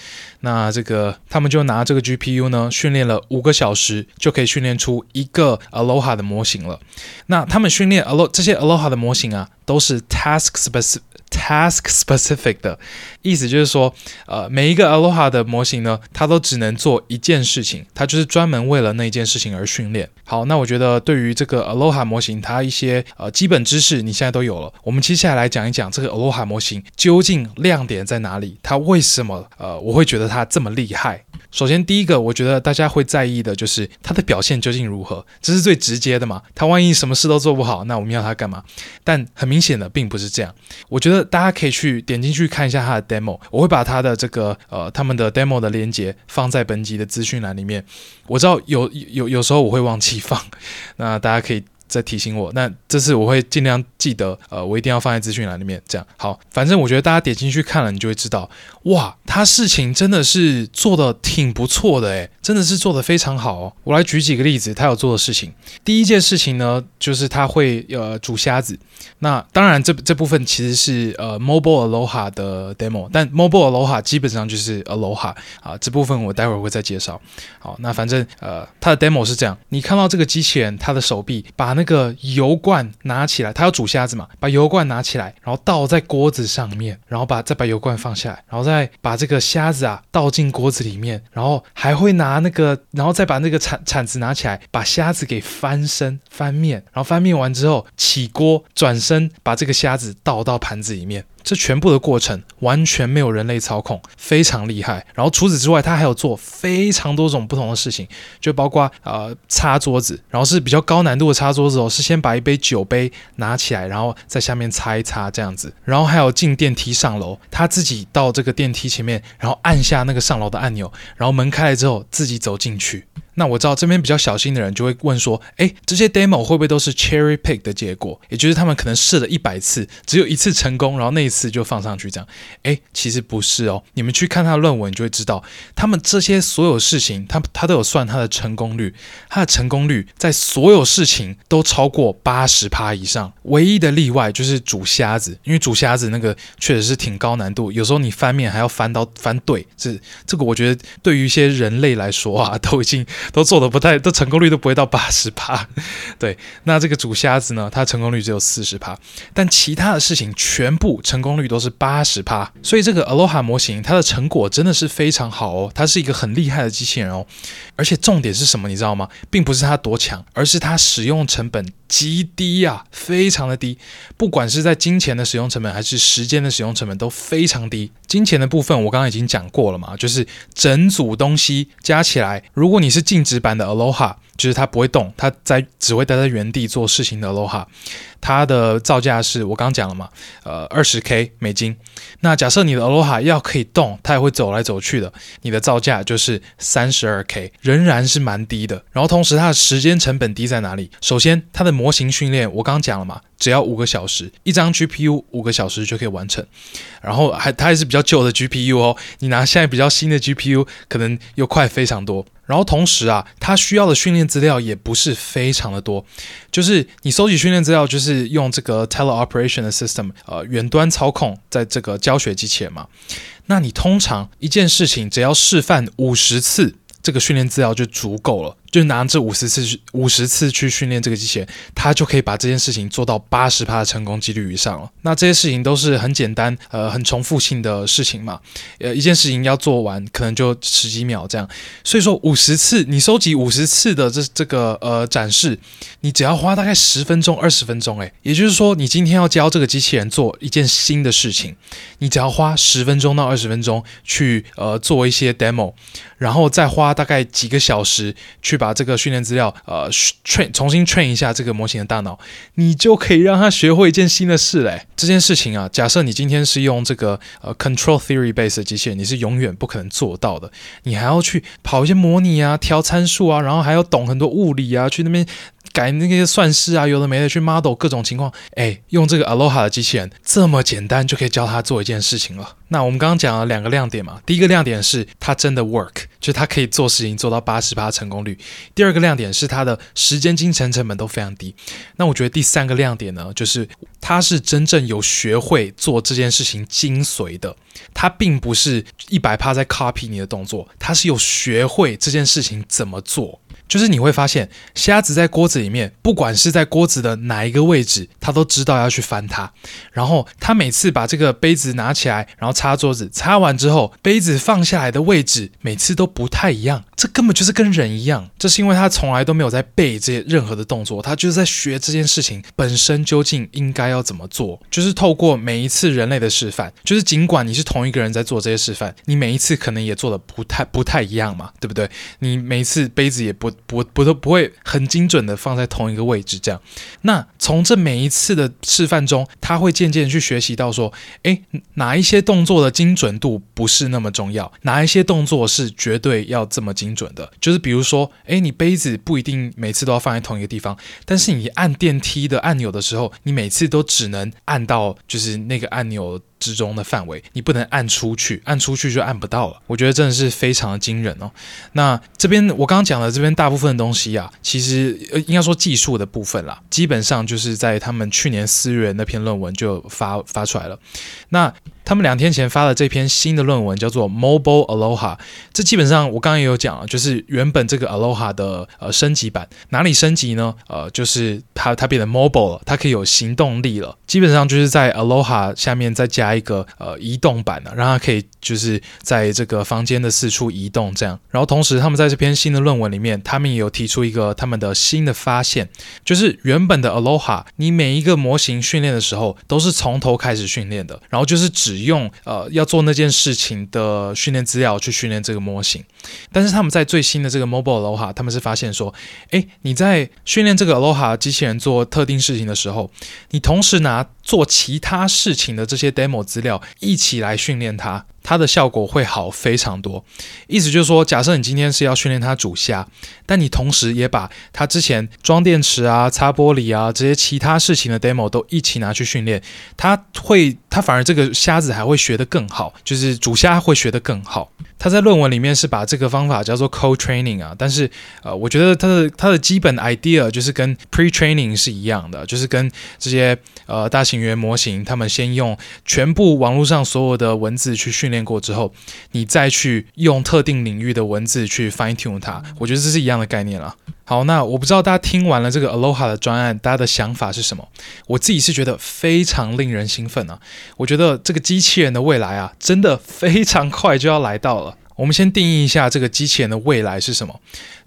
那这个他们就拿这个 GPU 呢，训练了五个小时，就可以训练出一个 Aloha 的模型了。那他们训练 Alo 这些 Aloha 的模型啊，都是 task specific。Task specific 的意思就是说，呃，每一个 Aloha 的模型呢，它都只能做一件事情，它就是专门为了那一件事情而训练。好，那我觉得对于这个 Aloha 模型，它一些呃基本知识你现在都有了。我们接下来讲一讲这个 Aloha 模型究竟亮点在哪里，它为什么呃我会觉得它他这么厉害？首先，第一个，我觉得大家会在意的就是他的表现究竟如何，这是最直接的嘛。他万一什么事都做不好，那我们要他干嘛？但很明显的，并不是这样。我觉得大家可以去点进去看一下他的 demo，我会把他的这个呃他们的 demo 的链接放在本集的资讯栏里面。我知道有有有时候我会忘记放，那大家可以。在提醒我，那这次我会尽量记得，呃，我一定要放在资讯栏里面。这样好，反正我觉得大家点进去看了，你就会知道，哇，他事情真的是做的挺不错的，诶，真的是做的非常好哦。我来举几个例子，他有做的事情。第一件事情呢，就是他会呃煮虾子。那当然这，这部分其实是呃 Mobile Aloha 的 demo，但 Mobile Aloha 基本上就是 Aloha 啊，这部分我待会儿会再介绍。好，那反正呃，他的 demo 是这样，你看到这个机器人，他的手臂把那个油罐拿起来，他要煮虾子嘛，把油罐拿起来，然后倒在锅子上面，然后把再把油罐放下来，然后再把这个虾子啊倒进锅子里面，然后还会拿那个，然后再把那个铲铲子拿起来，把虾子给翻身翻面，然后翻面完之后起锅转身把这个虾子倒到盘子里面。这全部的过程完全没有人类操控，非常厉害。然后除此之外，他还有做非常多种不同的事情，就包括呃擦桌子，然后是比较高难度的擦桌子哦，是先把一杯酒杯拿起来，然后在下面擦一擦这样子。然后还有进电梯上楼，他自己到这个电梯前面，然后按下那个上楼的按钮，然后门开了之后自己走进去。那我知道这边比较小心的人就会问说，诶，这些 demo 会不会都是 cherry pick 的结果？也就是他们可能试了一百次，只有一次成功，然后那一次就放上去这样？诶，其实不是哦，你们去看他的论文，你就会知道，他们这些所有事情，他他都有算他的成功率，他的成功率在所有事情都超过八十趴以上，唯一的例外就是煮虾子，因为煮虾子那个确实是挺高难度，有时候你翻面还要翻到翻对，这这个我觉得对于一些人类来说啊，都已经。都做的不太，都成功率都不会到八十趴，对。那这个煮虾子呢，它成功率只有四十趴，但其他的事情全部成功率都是八十趴。所以这个 Aloha 模型它的成果真的是非常好哦，它是一个很厉害的机器人哦。而且重点是什么，你知道吗？并不是它多强，而是它使用成本极低呀，非常的低。不管是在金钱的使用成本，还是时间的使用成本，都非常低。金钱的部分我刚刚已经讲过了嘛，就是整组东西加起来，如果你是进定制版的 Aloha，就是它不会动，它在只会待在原地做事情的 Aloha，它的造价是我刚讲了嘛，呃，二十 K 美金。那假设你的 Aloha 要可以动，它也会走来走去的，你的造价就是三十二 K，仍然是蛮低的。然后同时它的时间成本低在哪里？首先它的模型训练我刚刚讲了嘛。只要五个小时，一张 GPU 五个小时就可以完成，然后还它还是比较旧的 GPU 哦，你拿现在比较新的 GPU 可能又快非常多。然后同时啊，它需要的训练资料也不是非常的多，就是你收集训练资料就是用这个 Teleoperation 的 System，呃，远端操控在这个教学机器人嘛，那你通常一件事情只要示范五十次，这个训练资料就足够了。就拿这五十次去五十次去训练这个机器人，它就可以把这件事情做到八十趴的成功几率以上了。那这些事情都是很简单，呃，很重复性的事情嘛。呃，一件事情要做完，可能就十几秒这样。所以说五十次，你收集五十次的这这个呃展示，你只要花大概十分钟、二十分钟，诶，也就是说，你今天要教这个机器人做一件新的事情，你只要花十分钟到二十分钟去呃做一些 demo，然后再花大概几个小时去。把这个训练资料，呃，train 重新 train 一下这个模型的大脑，你就可以让他学会一件新的事嘞。这件事情啊，假设你今天是用这个呃 control theory base 的机器人，你是永远不可能做到的。你还要去跑一些模拟啊，调参数啊，然后还要懂很多物理啊，去那边。改那些算式啊，有的没的去 model 各种情况，哎，用这个 Aloha 的机器人这么简单就可以教他做一件事情了。那我们刚刚讲了两个亮点嘛，第一个亮点是它真的 work，就是它可以做事情做到八十趴成功率。第二个亮点是它的时间、金钱成本都非常低。那我觉得第三个亮点呢，就是它是真正有学会做这件事情精髓的，它并不是一百趴在 copy 你的动作，它是有学会这件事情怎么做。就是你会发现，虾子在锅子里面，不管是在锅子的哪一个位置，它都知道要去翻它。然后它每次把这个杯子拿起来，然后擦桌子，擦完之后，杯子放下来的位置每次都不太一样。这根本就是跟人一样，这是因为他从来都没有在背这些任何的动作，他就是在学这件事情本身究竟应该要怎么做。就是透过每一次人类的示范，就是尽管你是同一个人在做这些示范，你每一次可能也做的不太不太一样嘛，对不对？你每一次杯子也不。不不都不会很精准的放在同一个位置，这样。那从这每一次的示范中，他会渐渐去学习到说，诶，哪一些动作的精准度不是那么重要，哪一些动作是绝对要这么精准的。就是比如说，诶，你杯子不一定每次都要放在同一个地方，但是你按电梯的按钮的时候，你每次都只能按到就是那个按钮。之中的范围，你不能按出去，按出去就按不到了。我觉得真的是非常的惊人哦。那这边我刚刚讲的这边大部分的东西啊，其实呃应该说技术的部分啦，基本上就是在他们去年四月那篇论文就发发出来了。那他们两天前发了这篇新的论文，叫做 Mobile Aloha。这基本上我刚刚也有讲了，就是原本这个 Aloha 的呃升级版，哪里升级呢？呃，就是它它变得 mobile 了，它可以有行动力了。基本上就是在 Aloha 下面再加一个呃移动版的，让它可以就是在这个房间的四处移动这样。然后同时他们在这篇新的论文里面，他们也有提出一个他们的新的发现，就是原本的 Aloha，你每一个模型训练的时候都是从头开始训练的，然后就是只用呃要做那件事情的训练资料去训练这个模型。但是他们在最新的这个 Mobile Aloha，他们是发现说，哎，你在训练这个 Aloha 机器人做特定事情的时候，你同时拿做其他事情的这些 demo 资料一起来训练它，它的效果会好非常多。意思就是说，假设你今天是要训练它煮虾，但你同时也把它之前装电池啊、擦玻璃啊这些其他事情的 demo 都一起拿去训练，它会，它反而这个虾子还会学得更好，就是煮虾会学得更好。他在论文里面是把这个方法叫做 co-training 啊，但是呃，我觉得他的他的基本 idea 就是跟 pre-training 是一样的，就是跟这些呃大型语言模型，他们先用全部网络上所有的文字去训练过之后，你再去用特定领域的文字去 fine tune 它，我觉得这是一样的概念了。好，那我不知道大家听完了这个 Aloha 的专案，大家的想法是什么？我自己是觉得非常令人兴奋啊！我觉得这个机器人的未来啊，真的非常快就要来到了。我们先定义一下这个机器人的未来是什么？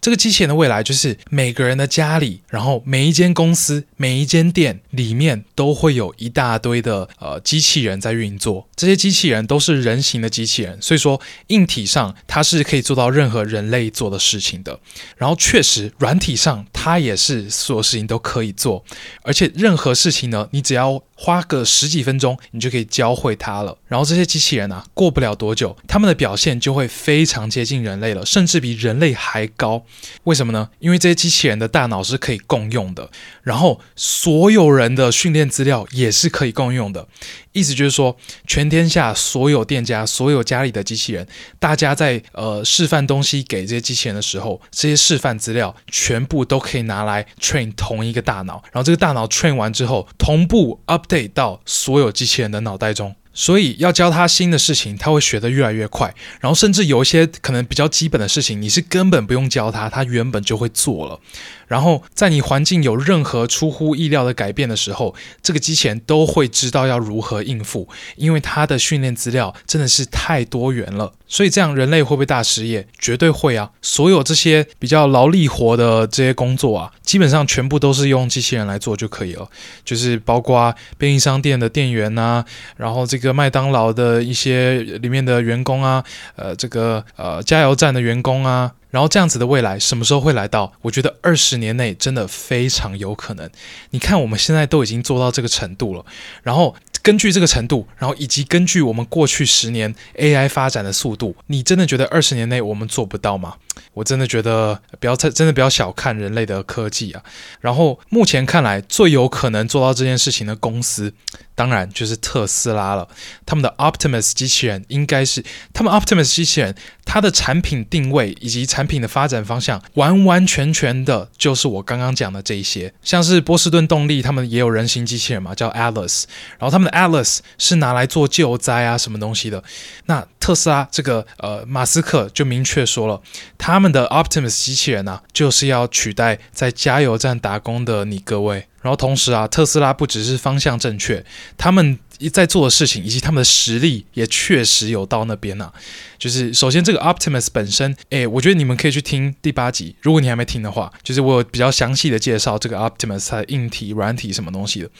这个机器人的未来就是每个人的家里，然后每一间公司、每一间店里面都会有一大堆的呃机器人在运作。这些机器人都是人形的机器人，所以说硬体上它是可以做到任何人类做的事情的。然后确实软体上它也是所有事情都可以做，而且任何事情呢，你只要花个十几分钟，你就可以教会它了。然后这些机器人啊，过不了多久，他们的表现就会非常接近人类了，甚至比人类还高。为什么呢？因为这些机器人的大脑是可以共用的，然后所有人的训练资料也是可以共用的。意思就是说，全天下所有店家、所有家里的机器人，大家在呃示范东西给这些机器人的时候，这些示范资料全部都可以拿来 train 同一个大脑，然后这个大脑 train 完之后，同步 update 到所有机器人的脑袋中。所以要教他新的事情，他会学得越来越快。然后甚至有一些可能比较基本的事情，你是根本不用教他，他原本就会做了。然后在你环境有任何出乎意料的改变的时候，这个机器人都会知道要如何应付，因为它的训练资料真的是太多元了。所以这样人类会不会大失业？绝对会啊！所有这些比较劳力活的这些工作啊，基本上全部都是用机器人来做就可以了。就是包括便利商店的店员啊，然后这个麦当劳的一些里面的员工啊，呃，这个呃加油站的员工啊。然后这样子的未来什么时候会来到？我觉得二十年内真的非常有可能。你看我们现在都已经做到这个程度了，然后根据这个程度，然后以及根据我们过去十年 AI 发展的速度，你真的觉得二十年内我们做不到吗？我真的觉得不要太，真的不要小看人类的科技啊。然后目前看来最有可能做到这件事情的公司，当然就是特斯拉了。他们的 Optimus 机器人应该是他们 Optimus 机器人，它的产品定位以及产品的发展方向完完全全的就是我刚刚讲的这一些，像是波士顿动力，他们也有人形机器人嘛，叫 Atlas，然后他们的 Atlas 是拿来做救灾啊什么东西的。那特斯拉这个呃马斯克就明确说了，他他们的 Optimus 机器人啊，就是要取代在加油站打工的你各位。然后同时啊，特斯拉不只是方向正确，他们在做的事情以及他们的实力也确实有到那边啊。就是首先这个 Optimus 本身，诶，我觉得你们可以去听第八集，如果你还没听的话，就是我有比较详细的介绍这个 Optimus 它的硬体、软体什么东西的。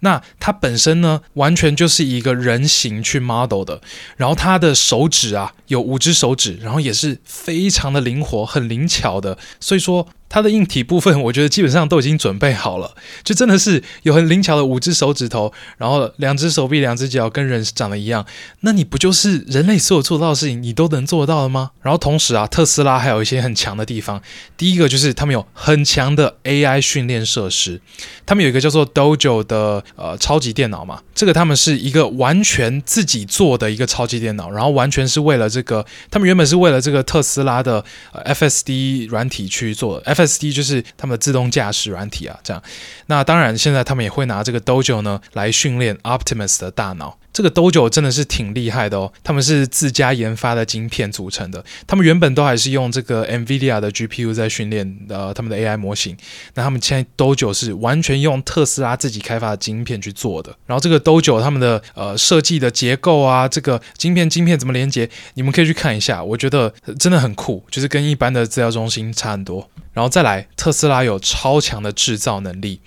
那它本身呢，完全就是一个人形去 model 的，然后它的手指啊有五只手指，然后也是非常的灵活、很灵巧的，所以说。它的硬体部分，我觉得基本上都已经准备好了，就真的是有很灵巧的五只手指头，然后两只手臂、两只脚跟人长得一样，那你不就是人类所有做到的事情，你都能做到了吗？然后同时啊，特斯拉还有一些很强的地方，第一个就是他们有很强的 AI 训练设施，他们有一个叫做 Dojo 的呃超级电脑嘛，这个他们是一个完全自己做的一个超级电脑，然后完全是为了这个，他们原本是为了这个特斯拉的 FSD 软体去做的。Sd 就是他们的自动驾驶软体啊，这样。那当然，现在他们也会拿这个 Dojo 呢来训练 Optimus 的大脑。这个 Dojo 真的是挺厉害的哦，他们是自家研发的晶片组成的，他们原本都还是用这个 NVIDIA 的 GPU 在训练呃他们的 AI 模型，那他们现在 Dojo 是完全用特斯拉自己开发的晶片去做的，然后这个 Dojo 他们的呃设计的结构啊，这个晶片晶片怎么连接，你们可以去看一下，我觉得真的很酷，就是跟一般的资料中心差很多。然后再来，特斯拉有超强的制造能力。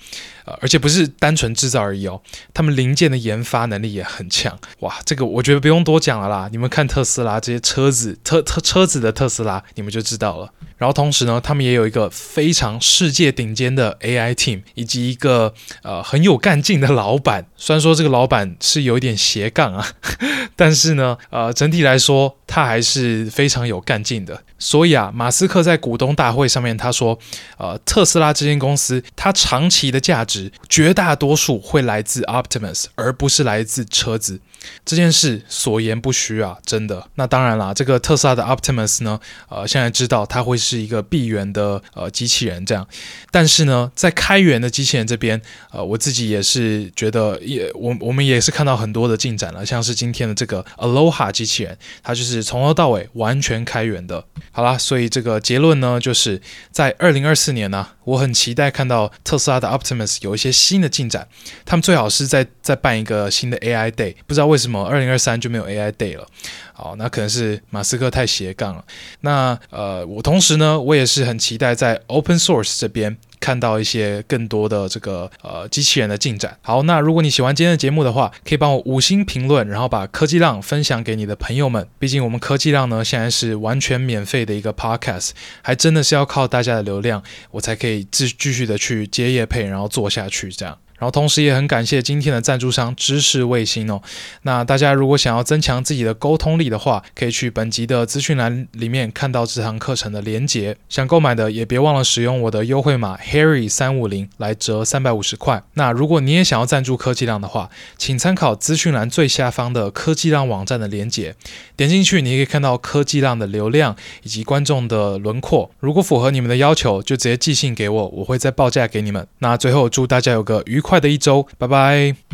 呃，而且不是单纯制造而已哦，他们零件的研发能力也很强。哇，这个我觉得不用多讲了啦，你们看特斯拉这些车子，特特车子的特斯拉，你们就知道了。然后同时呢，他们也有一个非常世界顶尖的 AI team，以及一个呃很有干劲的老板。虽然说这个老板是有一点斜杠啊，[laughs] 但是呢，呃，整体来说他还是非常有干劲的。所以啊，马斯克在股东大会上面他说，呃，特斯拉这间公司它长期的价值绝大多数会来自 Optimus，而不是来自车子。这件事所言不虚啊，真的。那当然啦，这个特斯拉的 Optimus 呢，呃，现在知道它会是一个闭源的呃机器人这样。但是呢，在开源的机器人这边，呃，我自己也是觉得也我我们也是看到很多的进展了，像是今天的这个 Aloha 机器人，它就是从头到尾完全开源的。好啦，所以这个结论呢，就是在二零二四年呢、我很期待看到特斯拉的 Optimus 有一些新的进展。他们最好是再再办一个新的 AI Day，不知道为什么二零二三就没有 AI Day 了。好，那可能是马斯克太斜杠了。那呃，我同时呢，我也是很期待在 Open Source 这边。看到一些更多的这个呃机器人的进展。好，那如果你喜欢今天的节目的话，可以帮我五星评论，然后把科技浪分享给你的朋友们。毕竟我们科技浪呢，现在是完全免费的一个 podcast，还真的是要靠大家的流量，我才可以继继续的去接业配，然后做下去这样。然后同时也很感谢今天的赞助商知识卫星哦。那大家如果想要增强自己的沟通力的话，可以去本集的资讯栏里面看到这堂课程的连结。想购买的也别忘了使用我的优惠码 Harry 三五零来折三百五十块。那如果你也想要赞助科技浪的话，请参考资讯栏最下方的科技浪网站的连结，点进去你可以看到科技浪的流量以及观众的轮廓。如果符合你们的要求，就直接寄信给我，我会再报价给你们。那最后祝大家有个愉快。快的一周，拜拜。